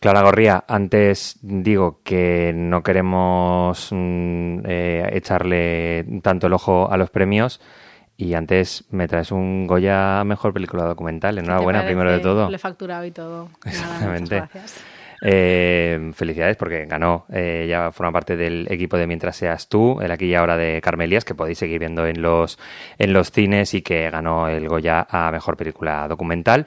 Clara Gorría, antes digo que no queremos mm, eh, echarle tanto el ojo a los premios y antes me traes un Goya Mejor Película Documental. Enhorabuena, primero de todo. Le facturado y todo. Exactamente. gracias. Eh, felicidades porque ganó, eh, ya forma parte del equipo de Mientras seas tú, el aquí y ahora de Carmelias, que podéis seguir viendo en los, en los cines y que ganó el Goya a Mejor Película Documental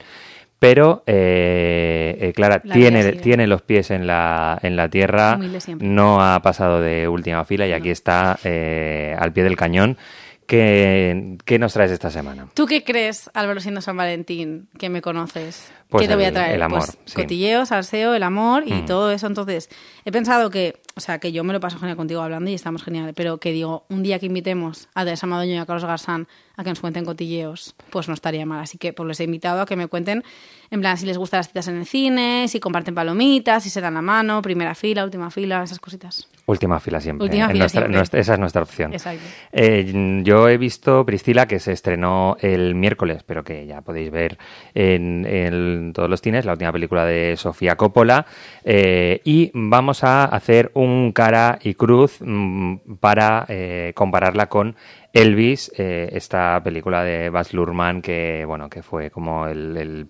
pero eh, eh, Clara tiene, tiene los pies en la, en la tierra, no ha pasado de última fila y aquí está eh, al pie del cañón. ¿Qué, ¿Qué, nos traes esta semana? ¿Tú qué crees, Álvaro siendo San Valentín, que me conoces? Pues ¿Qué te voy a traer? El amor. Pues cotilleos, salseo, el amor y mm. todo eso. Entonces, he pensado que, o sea, que yo me lo paso genial contigo hablando y estamos genial, pero que digo, un día que invitemos a Teresa Madoño y a Carlos Garzán a que nos cuenten cotilleos, pues no estaría mal. Así que pues les he invitado a que me cuenten, en plan, si les gustan las citas en el cine, si comparten palomitas, si se dan la mano, primera fila, última fila, esas cositas. Última fila siempre. Última fila nuestra, esa es nuestra opción. Exacto. Eh, yo he visto Priscila, que se estrenó el miércoles, pero que ya podéis ver en, todos los cines, la última película de Sofía Coppola. Eh, y vamos a hacer un cara y cruz mm, para eh, compararla con Elvis, esta película de Baz Luhrmann que, bueno, que fue como el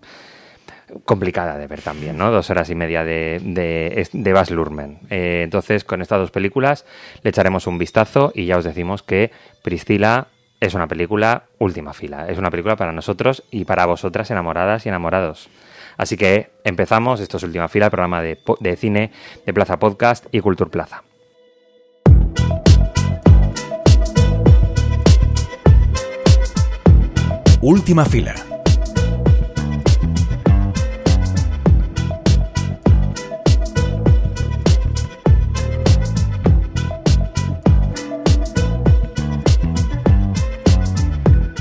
complicada de ver también, ¿no? Dos horas y media de, de, de Baz Luhrmann. Eh, entonces, con estas dos películas le echaremos un vistazo y ya os decimos que Priscila es una película última fila. Es una película para nosotros y para vosotras enamoradas y enamorados. Así que empezamos, esto es Última Fila, programa de, de cine de Plaza Podcast y Cultur Plaza. Última Fila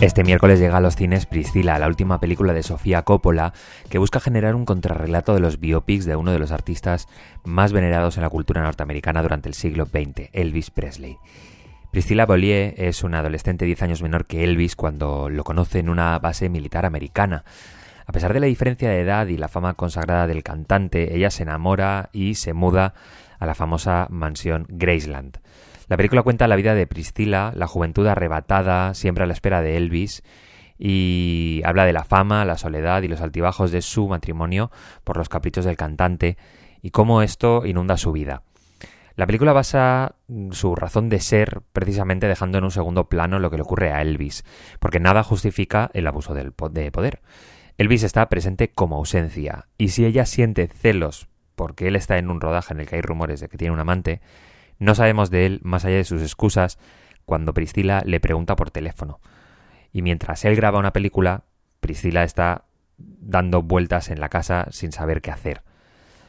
Este miércoles llega a los cines Priscila, la última película de Sofía Coppola, que busca generar un contrarrelato de los biopics de uno de los artistas más venerados en la cultura norteamericana durante el siglo XX, Elvis Presley. Priscilla Bollier es una adolescente 10 años menor que Elvis cuando lo conoce en una base militar americana. A pesar de la diferencia de edad y la fama consagrada del cantante, ella se enamora y se muda a la famosa mansión Graceland. La película cuenta la vida de Priscila, la juventud arrebatada, siempre a la espera de Elvis, y habla de la fama, la soledad y los altibajos de su matrimonio por los caprichos del cantante y cómo esto inunda su vida. La película basa su razón de ser precisamente dejando en un segundo plano lo que le ocurre a Elvis, porque nada justifica el abuso de poder. Elvis está presente como ausencia, y si ella siente celos porque él está en un rodaje en el que hay rumores de que tiene un amante, no sabemos de él más allá de sus excusas cuando Priscila le pregunta por teléfono. Y mientras él graba una película, Priscila está dando vueltas en la casa sin saber qué hacer.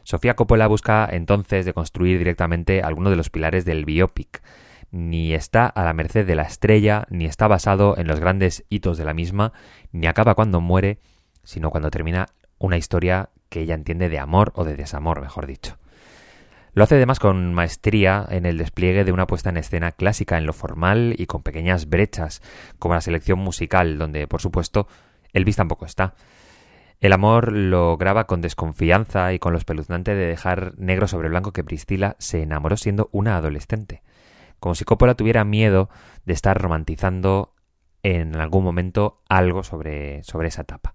Sofía Coppola busca entonces de construir directamente alguno de los pilares del biopic. Ni está a la merced de la estrella, ni está basado en los grandes hitos de la misma, ni acaba cuando muere, sino cuando termina una historia que ella entiende de amor o de desamor, mejor dicho. Lo hace además con maestría en el despliegue de una puesta en escena clásica en lo formal y con pequeñas brechas, como la selección musical, donde, por supuesto, Elvis tampoco está. El amor lo graba con desconfianza y con lo espeluznante de dejar negro sobre blanco que Priscila se enamoró siendo una adolescente, como si Coppola tuviera miedo de estar romantizando en algún momento algo sobre, sobre esa etapa.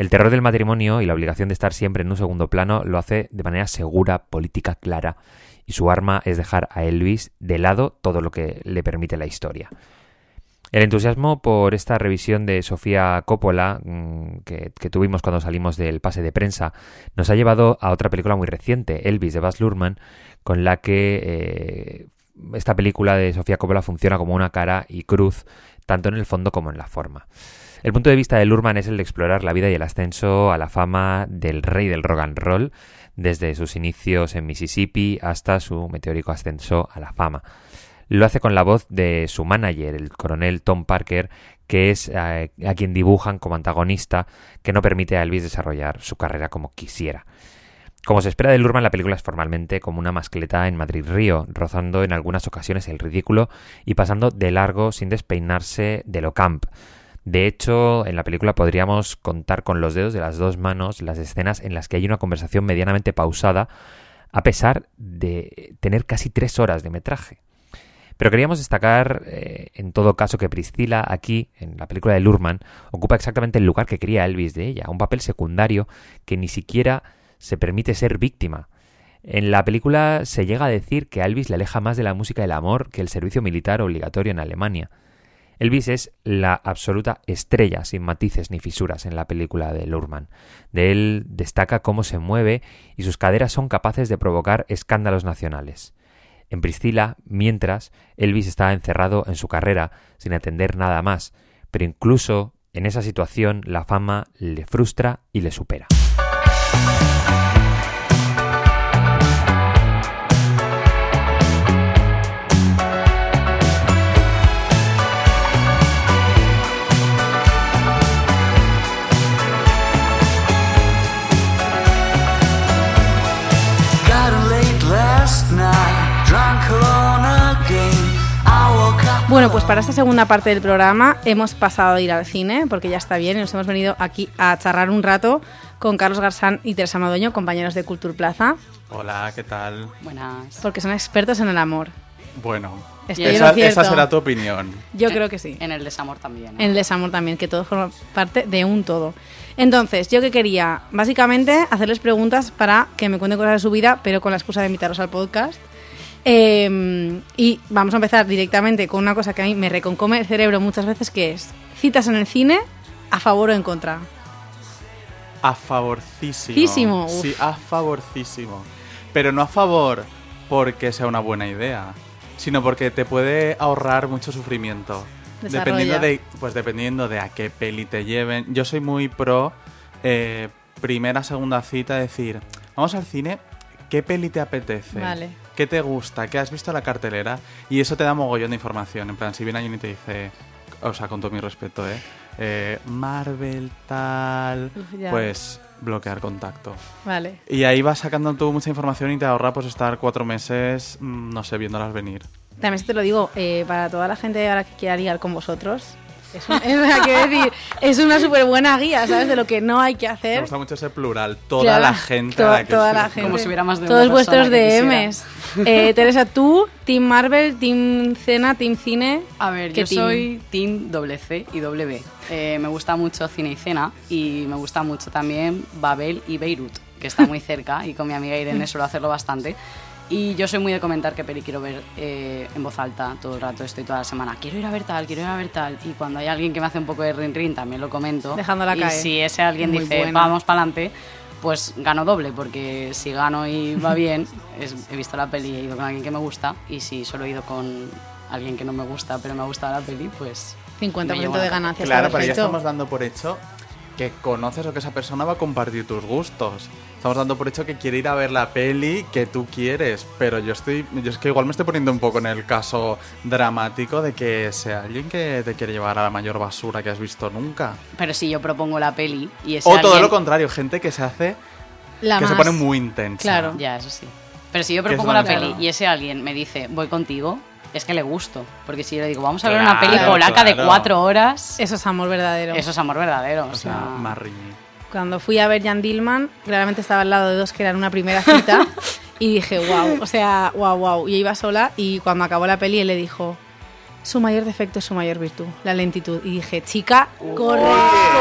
El terror del matrimonio y la obligación de estar siempre en un segundo plano lo hace de manera segura, política clara, y su arma es dejar a Elvis de lado todo lo que le permite la historia. El entusiasmo por esta revisión de Sofía Coppola mm, que, tuvimos cuando salimos del pase de prensa nos ha llevado a otra película muy reciente, Elvis de Baz Luhrmann, con la que eh, esta película de Sofía Coppola funciona como una cara y cruz, tanto en el fondo como en la forma. El punto de vista de Lurman es el de explorar la vida y el ascenso a la fama del rey del rock and roll, desde sus inicios en Mississippi hasta su meteórico ascenso a la fama. Lo hace con la voz de su manager, el coronel Tom Parker, que es a, eh, a quien dibujan como antagonista, que no permite a Elvis desarrollar su carrera como quisiera. Como se espera de Lurman, la película es formalmente como una mascleta en Madrid-Río, rozando en algunas ocasiones el ridículo y pasando de largo sin despeinarse de lo camp. De hecho, en la película podríamos contar con los dedos de las dos manos las escenas en las que hay una conversación medianamente pausada, a pesar de tener casi tres horas de metraje. Pero queríamos destacar, eh, en todo caso, que Priscila aquí, en la película de Lurman, ocupa exactamente el lugar que quería Elvis de ella, un papel secundario que ni siquiera se permite ser víctima. En la película se llega a decir que Elvis le aleja más de la música del amor que el servicio militar obligatorio en Alemania. Elvis es la absoluta estrella, sin matices ni fisuras, en la película de Lurman. De él destaca cómo se mueve y sus caderas son capaces de provocar escándalos nacionales. En Priscila, mientras, Elvis está encerrado en su carrera, sin atender nada más, pero incluso en esa situación la fama le frustra y le supera. Bueno, pues para esta segunda parte del programa hemos pasado a ir al cine, porque ya está bien, y nos hemos venido aquí a charlar un rato con Carlos Garzán y Teresa Madoño, compañeros de Cultura Plaza. Hola, ¿qué tal? Buenas. Porque son expertos en el amor. Bueno, esa, esa será tu opinión. Yo creo que sí. En el desamor también. En el desamor también, que todo forma parte de un todo. Entonces, yo que quería, básicamente, hacerles preguntas para que me cuenten cosas de su vida, pero con la excusa de invitarlos al podcast. Eh, y vamos a empezar directamente con una cosa que a mí me reconcome el cerebro muchas veces, que es citas en el cine a favor o en contra. A favorcísimo. Sí, a favorcísimo. Pero no a favor porque sea una buena idea, sino porque te puede ahorrar mucho sufrimiento. Desarrolla. Dependiendo de, pues dependiendo de a qué peli te lleven. Yo soy muy pro eh, primera, segunda cita, decir, vamos al cine, ¿qué peli te apetece? Vale. ¿Qué te gusta? ¿Qué has visto en la cartelera? Y eso te da mogollón de información. En plan, si viene alguien y te dice, o sea, con todo mi respeto, ¿eh? Eh, Marvel, tal, ya. pues bloquear contacto. Vale. Y ahí vas sacando tú mucha información y te ahorra pues estar cuatro meses, mm, no sé, viéndolas venir. También te lo digo, eh, para toda la gente ahora que quiera ligar con vosotros, es, un- es, quiero decir, es una súper buena guía, ¿sabes? De lo que no hay que Me hacer. gusta mucho ese plural, toda Claro, la gente to- la que toda la gente. Como si hubiera más de Todos una vuestros que DMs. Eh, Teresa, tú, Team Marvel, Team Cena, Team Cine. A ver, ¿Qué yo team? soy Team doble C y doble B. Eh, me gusta mucho cine y cena y me gusta mucho también Babel y Beirut, que está muy cerca y con mi amiga Irene suelo hacerlo bastante. Y yo soy muy de comentar qué peli quiero ver eh, en voz alta todo el rato, estoy toda la semana. Quiero ir a ver tal, quiero ir a ver tal. Y cuando hay alguien que me hace un poco de rin rin, también lo comento. Dejándola y caer. si ese alguien Muy dice, vamos para adelante, pues gano doble, porque si gano y va bien, es- he visto la peli y he ido con alguien que me gusta. Y si solo he ido con alguien que no me gusta, pero me ha gustado la peli, pues... me 50% llevo de ganancias. Claro, pero ya estamos dando por hecho que conoces o que esa persona va a compartir tus gustos. Estamos dando por hecho que quiere ir a ver la peli que tú quieres, pero yo estoy, yo es que igual me estoy poniendo un poco en el caso dramático de que sea alguien que te quiere llevar a la mayor basura que has visto nunca. Pero si yo propongo la peli y ese O todo lo contrario, gente que se hace, La que se pone muy intensa. Claro. Ya, eso sí. Pero si yo es propongo la peli y ese alguien me dice, voy contigo, es que le gusto. Porque si yo le digo, vamos a ver una peli polaca de cuatro horas, Eso es amor verdadero. eso es amor verdadero. O sea, más riñi. Cuando fui a ver Jan Dillman, claramente estaba al lado de dos que eran una primera cita y dije, wow, o sea, wow, wow. Yo iba sola y cuando acabó la peli él le dijo, su mayor defecto es su mayor virtud, la lentitud. Y dije, chica, corre,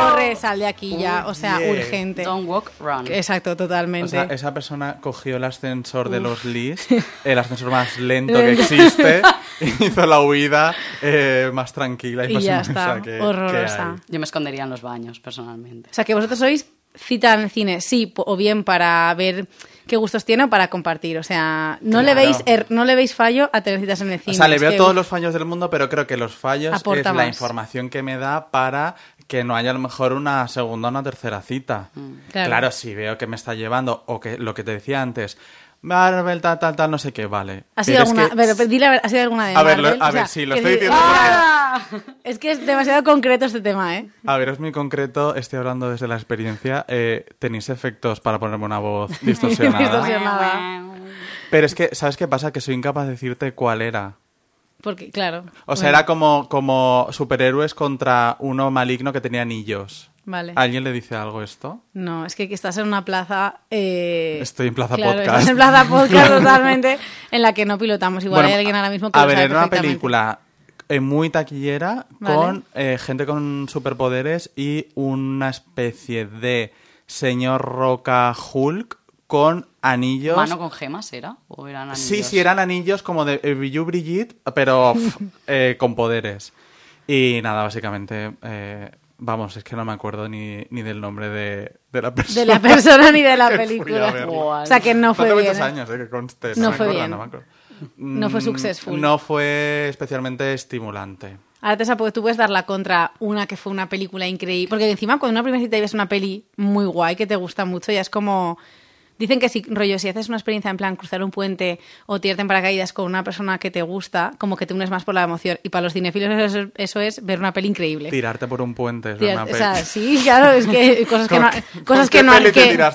corre, sal de aquí ya, o sea, urgente. Don't walk, run. Exacto, O totalmente. sea, esa persona cogió el ascensor de los Lis, el ascensor más lento que existe, y hizo la huida eh, más tranquila y, Y más ya está, que horrorosa. Yo me escondería en los baños, personalmente. O sea, que vosotros sois cita en el cine, sí, o bien para ver qué gustos tiene para compartir. O sea, no, le, veis er- no le veis fallo a tener citas en el cine. O sea, le veo que, todos uf, los fallos del mundo, pero creo que los fallos Aporta es la más. información que me da para que no haya a lo mejor una segunda o una tercera cita. Claro. Claro. si veo que me está llevando, o que lo que te decía antes, Marvel, tal, tal, tal, no sé qué, vale. ¿Ha sido alguna, que- pero, pero dile ¿ha sido alguna de A ver, Marvel? lo- a O sea, ver, sí, lo estoy di- diciendo ¡Ah! Es que es demasiado concreto este tema, ¿eh? A ver, es muy concreto, estoy hablando desde la experiencia. eh, ¿Tenéis efectos para ponerme una voz distorsionada? Distorsionada. Pero es que, ¿sabes qué pasa? Que soy incapaz de decirte cuál era. Porque, claro. O sea, era como, como superhéroes contra uno maligno que tenía anillos. Vale. ¿Alguien le dice algo esto? No, es que estás en una plaza. eh, Estoy en Plaza claro, Podcast. Estás en plaza podcast totalmente, en la que no pilotamos. Igual Bueno, hay alguien ahora mismo que A lo ver, sabe era una película eh, muy taquillera Vale. con eh, gente con superpoderes y una especie de señor Roca Hulk con anillos. ¿Mano con gemas era? ¿O eran anillos? Sí, sí, eran anillos como de Billu Brigitte, pero eh, con poderes. Y nada, básicamente, eh, vamos, es que no me acuerdo ni, ni del nombre de, de la persona. De la persona ni de la película. O sea que no fue hace bien. muchos ¿eh? años, eh, que conste. No me fue acuerdo, bien. No, me acuerdo. No fue Mm, successful. No fue especialmente estimulante. Ahora te sabes, tú puedes dar la contra una que fue una película increíble. Porque encima, cuando una primera cita y ves una peli muy guay que te gusta mucho, ya es como. Dicen que si, rollo, si haces una experiencia en plan cruzar un puente o tirarte en paracaídas con una persona que te gusta, como que te unes más por la emoción. Y para los cinefilos eso, eso es ver una peli increíble. Tirarte por un puente es Tirar- una o peli. sea, sí, claro, es que cosas que no, ¿Con qué- cosas que no,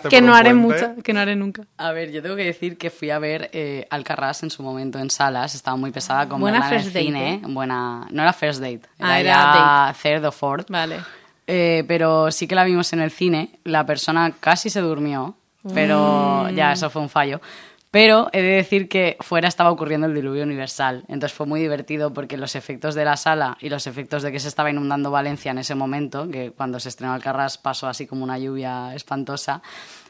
que, no haré mucho, que no haré nunca. A ver, yo tengo que decir que fui a ver eh, Alcarrás en su momento en salas, estaba muy pesada con Buena verla en el first date, cine, ¿eh? buena, no era first date, era, Ah, era third o fourth, Vale. Eh, pero sí que la vimos en el cine, la persona casi se durmió, pero Mm. ya eso fue un fallo. Pero he de decir que fuera estaba ocurriendo el diluvio universal, entonces fue muy divertido porque los efectos de la sala y los efectos de que se estaba inundando Valencia en ese momento, que cuando se estrenó Alcarrás pasó así como una lluvia espantosa,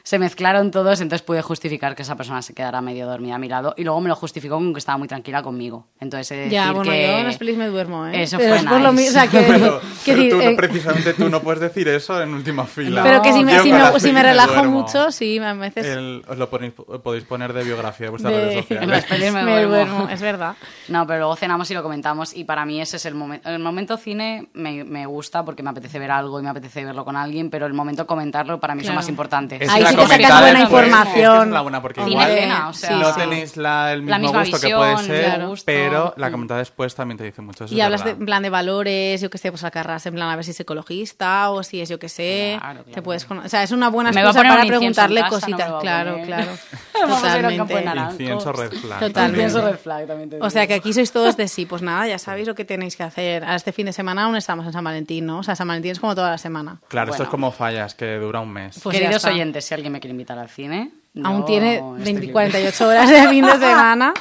se mezclaron todos, entonces pude justificar que esa persona se quedara medio dormida a mi lado y luego me lo justificó con que estaba muy tranquila conmigo. Entonces he de Ya, decir bueno, que yo en las pelis me duermo, ¿eh? Eso Pero fue es por lo mismo, o sea, que, Pero, que pero decir, tú, no- eh, precisamente tú no puedes decir eso en última fila. pero que si me, si me, si relajo mucho, sí, a veces El- os lo ponéis- podéis poner de biografía de vuestras de- redes En sociales. las pelis me me duermo. duermo, es verdad. No, pero luego cenamos y lo comentamos y para mí ese es el momento. El momento cine me, me gusta porque me apetece ver algo y me apetece verlo con alguien, pero el momento comentarlo para mí es lo más importante. Es Ahí la que sacas comentada buena información. es la buena porque igual cena, o sea, no sí. tenéis la, el mismo La misma gusto que puede ser, claro. pero la comentada después también te dice mucho. eso Y hablas en plan de valores, yo que sé, pues acarras en plan a ver si es ecologista o si es yo que sé. Claro, claro. Te puedes o sea, es una buena a excusa para preguntarle casa, cositas. a claro, claro. Vamos a a Totalmente. Incienso red flag. Totalmente. también. Incienso red flag también te O sea, que aquí sois todos de sí. Pues nada, ya sabéis lo que tenéis que hacer. Ahora este fin de semana aún estamos en San Valentín, ¿no? O sea, San Valentín es como toda la semana. Claro, esto es como fallas, que dura un mes. Pues Queridos oyentes, si alguien me quiere invitar al cine, Aún tiene estoy 20, libre. 48 horas de fin de semana.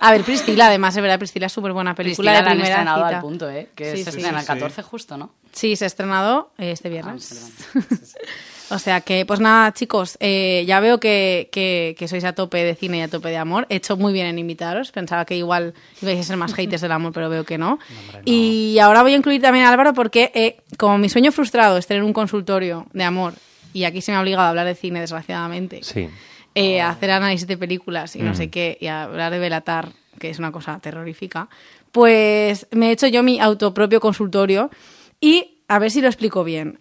A ver, Priscila, además, es verdad, Priscila es súper buena película Priscila de la han primera estrenado cita. al punto, ¿eh? Que Sí, se sí. estrena el Sí, sí. 14 justo, ¿no? Sí, se ha estrenado eh, este Ah, viernes. O sea que, pues nada, chicos, eh, ya veo que, que- que sois a tope de cine y a tope de amor. He hecho muy bien en invitaros. Pensaba que igual ibais a ser más haters del amor, pero veo que no. Y ahora voy a incluir también a Álvaro porque, eh, como mi sueño frustrado es tener un consultorio de amor, y aquí se me ha obligado a hablar de cine, desgraciadamente, Sí. eh, a hacer análisis de películas y no Mm. sé qué, y a hablar de Belatar, que es una cosa terrorífica, pues me he hecho yo mi autopropio consultorio y a ver si lo explico bien.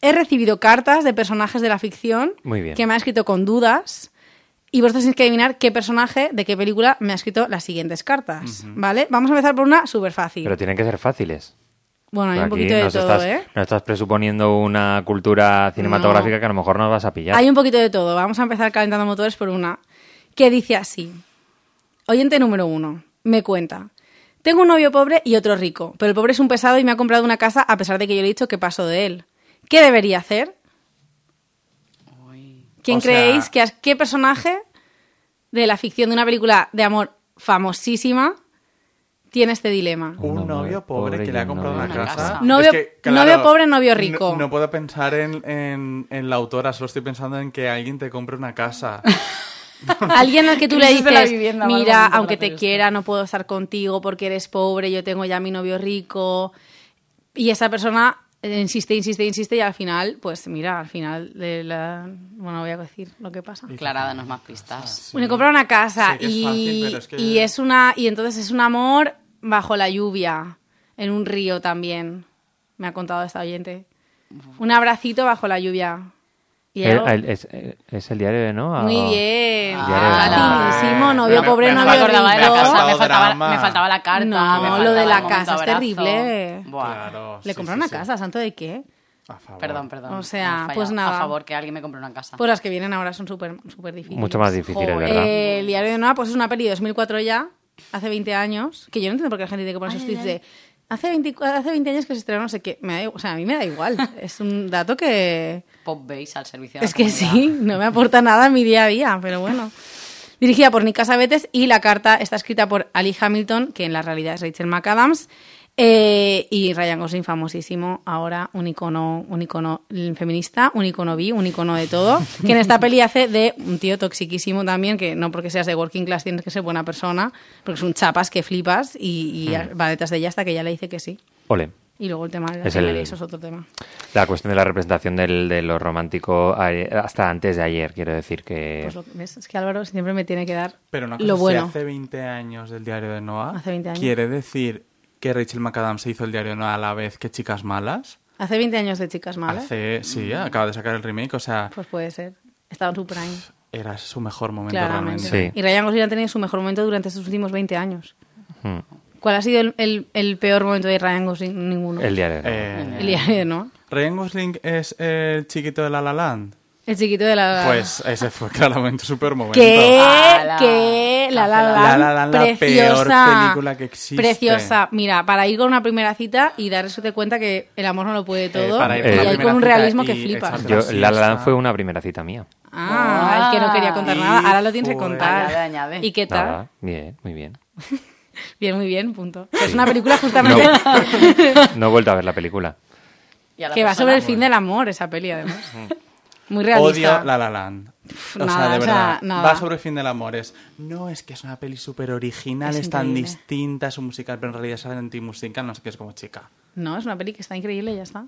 He recibido cartas de personajes de la ficción Muy bien. que me han escrito con dudas y vosotros tenéis que adivinar qué personaje de qué película me ha escrito las siguientes cartas, ¿vale? Vamos a empezar por una súper fácil. Pero tienen que ser fáciles. Bueno, hay un poquito de todo, estás, ¿eh? nos estás presuponiendo una cultura cinematográfica No. que a lo mejor nos vas a pillar. Hay un poquito de todo. Vamos a empezar calentando motores por una que dice así. Oyente número uno. Me cuenta. Tengo un novio pobre y otro rico, pero el pobre es un pesado y me ha comprado una casa a pesar de que yo le he dicho que paso de él. ¿Qué debería hacer? Uy. ¿Quién O sea- creéis que qué personaje de la ficción de una película de amor famosísima tiene este dilema? Un Un novio pobre que le ha comprado una casa. Novio- Es que, claro, novio pobre, novio rico. No, no puedo pensar en, en- en la autora, solo estoy pensando en que alguien te compre una casa. Alguien al que tú le dices, vivienda, mira, aunque te esto". quiera, no puedo estar contigo porque eres pobre, yo tengo ya mi novio rico. Y esa persona insiste, insiste, insiste y al final, pues mira, al final de la... Bueno, voy a decir lo que pasa. Clara, danos más pistas. Bueno, compra una casa es y, fácil, pero es que- y es una y entonces es un amor bajo la lluvia, en un río también. Me ha contado esta oyente. Un abracito bajo la lluvia. Y El- algo- el- es, es el diario, ¿no? Muy Ah, bien. Ah, novio me- pobre, me novio No me acordaba de la rico. casa, me faltaba, me faltaba la carta. No, me lo de la casa es terrible. Buah. Claro. Le sí, compró sí, una sí. casa, ¿santo de qué? A favor. Perdón, perdón. O sea, pues nada. A favor que alguien me compre una casa. Pues las que vienen ahora son súper súper difíciles. Mucho más difíciles, Joder. ¿verdad? Eh, el diario de Noah, pues es una peli de 2004 ya, hace 20 años, que yo no entiendo por qué la gente tiene que poner sus tweets de hace 20, hace 20 años que se estrenó no sé qué. Me da, i- o sea, a mí me da igual. es un dato que... Pop Base al servicio de Es la que sí, no me aporta nada a mi día a día, pero bueno. Dirigida por Nick Casabetes y la carta está escrita por Ali Hamilton, que en la realidad es Rachel McAdams, eh, y Ryan Gosling, famosísimo, ahora un icono, un icono feminista, un icono bi, un icono de todo, que en esta peli hace de un tío toxiquísimo también, que no porque seas de working class tienes que ser buena persona, porque es un chapas que flipas y, y va detrás de ella hasta que ella le dice que sí. Ole. Y luego el tema de la Es el- eso es otro tema. La cuestión de la representación del, de lo romántico hasta antes de ayer, quiero decir que... Pues lo- ¿ves? Es que Álvaro siempre me tiene que dar Pero una cosa, lo si bueno. hace 20 años del diario de Noah, Hace 20 años. ¿quiere decir que Rachel McAdams se hizo el diario a la vez que Chicas Malas? Hace 20 años de Chicas Malas. Hace, sí, acaba de sacar el remake, o sea, Pues puede ser. Estaba en su prime, era su mejor momento claramente. realmente. Sí. Y Ryan Gosling ha tenido su mejor momento durante estos últimos 20 años. Mm, ¿Cuál ha sido el, el- el peor momento de Ryan Gosling? Ninguno. el diario. Eh, El diario, ¿no? ¿Ryan Gosling es el chiquito de La La Land? El chiquito de la... Pues ese fue claramente su peor momento. ¿Qué? ¿Qué? La La La La la peor preciosa. película que existe. Preciosa. Mira, para ir con una primera cita y darse cuenta que el amor no lo puede todo. para ir y con la hay primera con un cita realismo que y flipas. Yo, la La La Land fue una primera cita mía. Ah, el que no quería contar Y nada. Ahora lo tienes que contar. Añade, añade. ¿Y qué tal? Nada, bien, muy bien. Bien, muy bien, punto. Es una película justamente No he vuelto a ver la película. Y la que va persona, sobre el pues, fin del amor, esa peli, además. Muy realista. Odio La La Land. O nada, sea, de o sea, verdad. nada. Va sobre el fin del amor. Es, no, es que es una peli súper original, Es es, tan distinta, es un musical, pero en realidad es anti-musical, no sé qué, es como chica. No, es una peli que está increíble y ya está.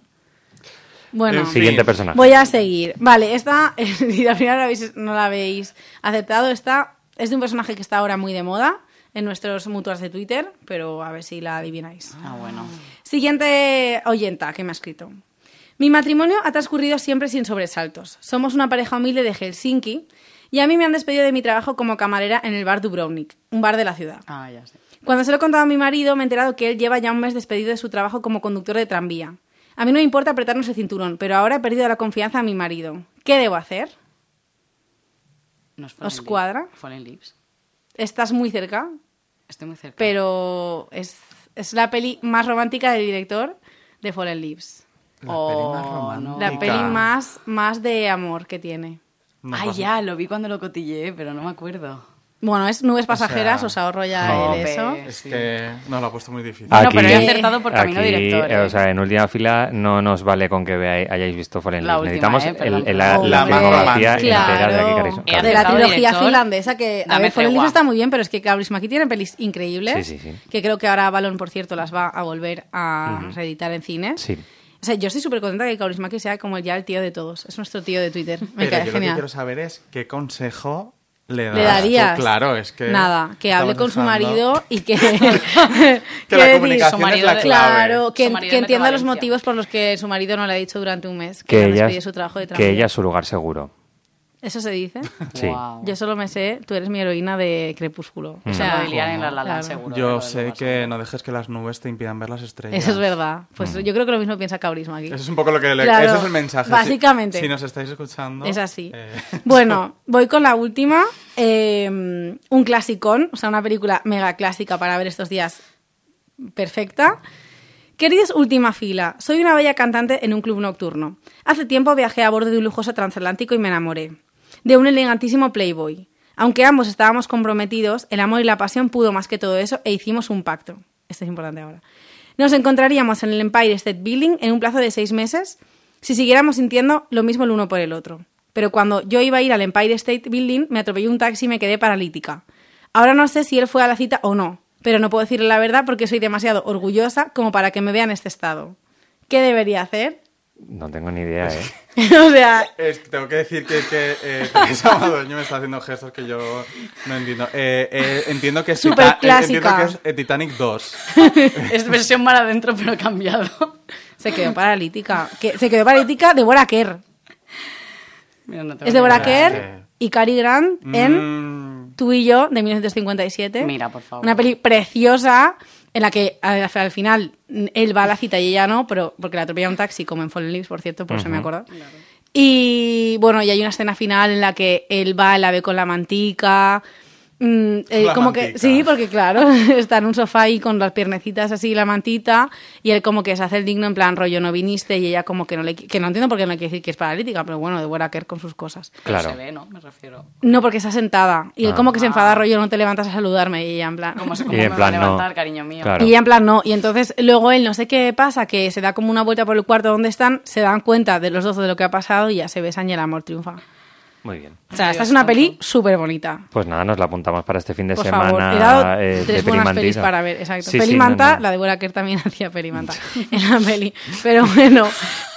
Bueno. Siguiente personaje. voy a seguir. Vale, esta, si al final no, habéis- no la habéis aceptado, esta es de un personaje que está ahora muy de moda en nuestros mutuas de Twitter, pero a ver si la adivináis. Ah, bueno. Siguiente oyenta que me ha escrito. Mi matrimonio ha transcurrido siempre sin sobresaltos. Somos una pareja humilde de Helsinki y a mí me han despedido de mi trabajo como camarera en el bar Dubrovnik, un bar de la ciudad. Ah, ya sé. Cuando se lo he contado a mi marido, me he enterado que él lleva ya un mes despedido de su trabajo como conductor de tranvía. A mí no me importa apretarnos el cinturón, pero ahora he perdido la confianza a mi marido. ¿Qué debo hacer? No es ¿Os cuadra? Fallen Lips. Estás muy cerca, Estoy muy cerca. pero es, es la peli más romántica del director de Fallen Leaves. La Oh, peli más no. romántica. La peli más, más de amor que tiene. Nos Ay, ya, lo vi cuando lo cotilleé, pero no me acuerdo. Bueno, es Nubes Pasajeras, sea, os ahorro ya jope. el eso. Es que no lo ha puesto muy difícil. Bueno, pero he acertado por camino aquí, director, eh, ¿eh? O sea, en última fila no nos vale con que veáis, hayáis visto Fallen La Leaves. Necesitamos eh, el- el- la, filmografía claro. entera de aquí, Carison. He de la trilogía director, finlandesa que a ver, Fallen. Leaves está muy bien, pero es que Kauris Maki tiene pelis increíbles Sí, sí, sí. que creo que ahora Balón, por cierto, las va a volver a reeditar en cines. Sí. O sea, yo estoy súper contenta de que Kauris Maki sea como ya el tío de todos. Es nuestro tío de Twitter. Me Pero cae yo lo que genial. quiero saber es qué consejo le das Le tú? darías. Claro, es que... Nada, que hable con su dejando- marido y que. Que la decir, comunicación Su es marido la clave. Claro, que, Su marido que entienda los motivos por los que su marido no le ha dicho durante un mes que, Que ella, su trabajo de que tranvía. ella es su lugar seguro. ¿Eso se dice? Sí. Yo solo me sé, tú eres mi heroína de Crepúsculo. O Se sea, dirían en la La Land, Claro. seguro. Yo sé que no dejes que las nubes te impidan ver las estrellas. eso es verdad. Pues yo creo que lo mismo piensa Kaurisma aquí. Eso es un poco lo que le... Claro, Ese es el mensaje. Si- básicamente. Si, nos estáis escuchando... Es así. eh, Bueno, voy con la última. eh, un clasicón, o sea, una película mega clásica para ver estos días perfecta. Queridos última fila, soy una bella cantante en un club nocturno. Hace tiempo viajé a bordo de un lujoso transatlántico y me enamoré. De un elegantísimo playboy. Aunque ambos estábamos comprometidos, el amor y la pasión pudo más que todo eso e hicimos un pacto. Esto es importante ahora. Nos encontraríamos en el Empire State Building en un plazo de seis meses si siguiéramos sintiendo lo mismo el uno por el otro. Pero cuando yo iba a ir al Empire State Building, me atropelló un taxi y me quedé paralítica. Ahora no sé si él fue a la cita o no, pero no puedo decirle la verdad porque soy demasiado orgullosa como para que me vea en este estado. ¿Qué debería hacer? No tengo ni idea, ¿eh? o sea, Es tengo que decir que, que eh, Teresa Madueño me está haciendo gestos que yo no entiendo. Eh, eh, entiendo que es, Súper Tita- eh, entiendo clásica. que es eh, Titanic 2. Es versión mar adentro, pero cambiado. se quedó paralítica. Que, se quedó paralítica Deborah Kerr. Mira, no Es idea. Kerr y Cary Grant en Mm, Tú y yo, de 1957. Mira, por favor. Una peli preciosa en la que al, al final él va a la cita y ella no, pero porque la atropella un taxi, como en Fallen Leaves, por cierto, por eso me acuerdo. Y bueno, y hay una escena final en la que él va, la ve con la mantica Mm, eh, como que sí, porque claro, está en un sofá ahí con las piernecitas así, la mantita, y él como que se hace el digno en plan rollo no viniste y ella como que no le que no entiendo por qué no le quiere decir que es paralítica, pero bueno, de buena que con sus cosas. Claro. Se ve, ¿no? Me refiero. No, porque está sentada y él Ah. como que se enfada rollo no te levantas a saludarme y ella en plan ¿Cómo, se, Y en me va a plan, no. levantar, cariño mío? Claro. Y ella en plan no. Y entonces luego él no sé qué pasa, que se da como una vuelta por el cuarto donde están, se dan cuenta de los dos de lo que ha pasado y ya se besan y el amor triunfa. Muy bien. O sea, esta es una peli súper bonita. Pues nada, nos la apuntamos para este fin de Por semana. favor, he dado eh, tres de buenas pelis para ver, exacto. Sí, sí, Pelimanta, no, no. la de Buena que también hacía Pelimanta en la peli. Pero bueno,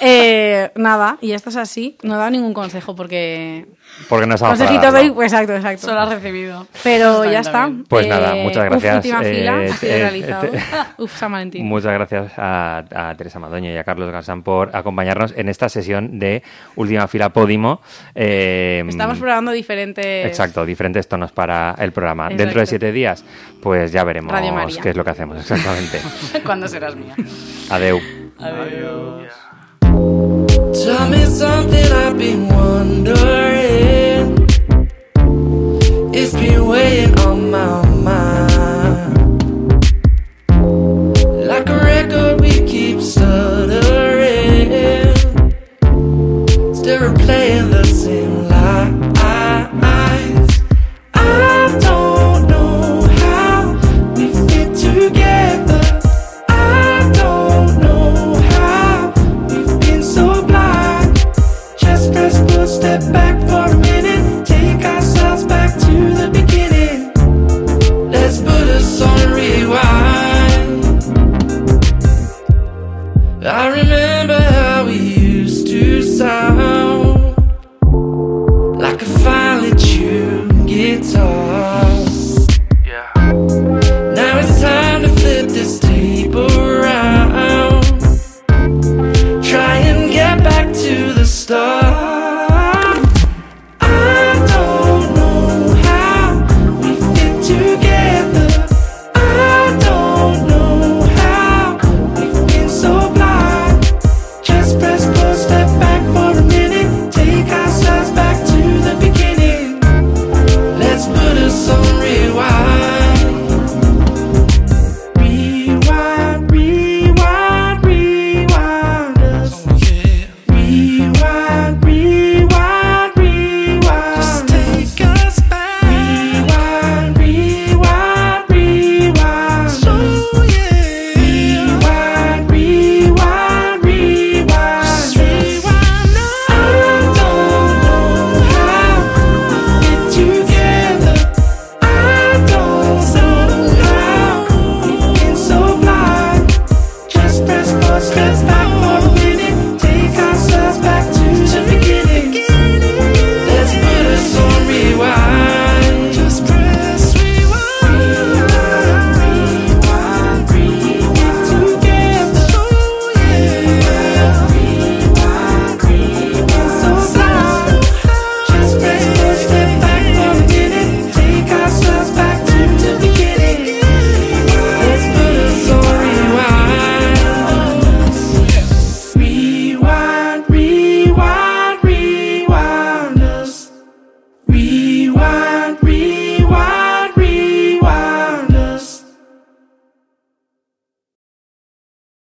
eh, nada, y esto es así. No he dado ningún consejo porque... Porque no para Consejitos pues exacto, exacto. Solo has recibido. Pero Está ya está. Pues nada, muchas uf, gracias, última eh, fila, ha sido eh, realizado. Uf, San Valentín. Muchas gracias a, a Teresa Madoño y a Carlos Garzán por acompañarnos en esta sesión de Última Fila Podimo. Eh, Estamos probando diferentes... Exacto, diferentes tonos para el programa. Exacto. Dentro de siete días, pues ya veremos Radio María. qué es lo que hacemos exactamente. ¿Cuándo serás mía? Adeu. Adiós. Tell me something I've been wondering. my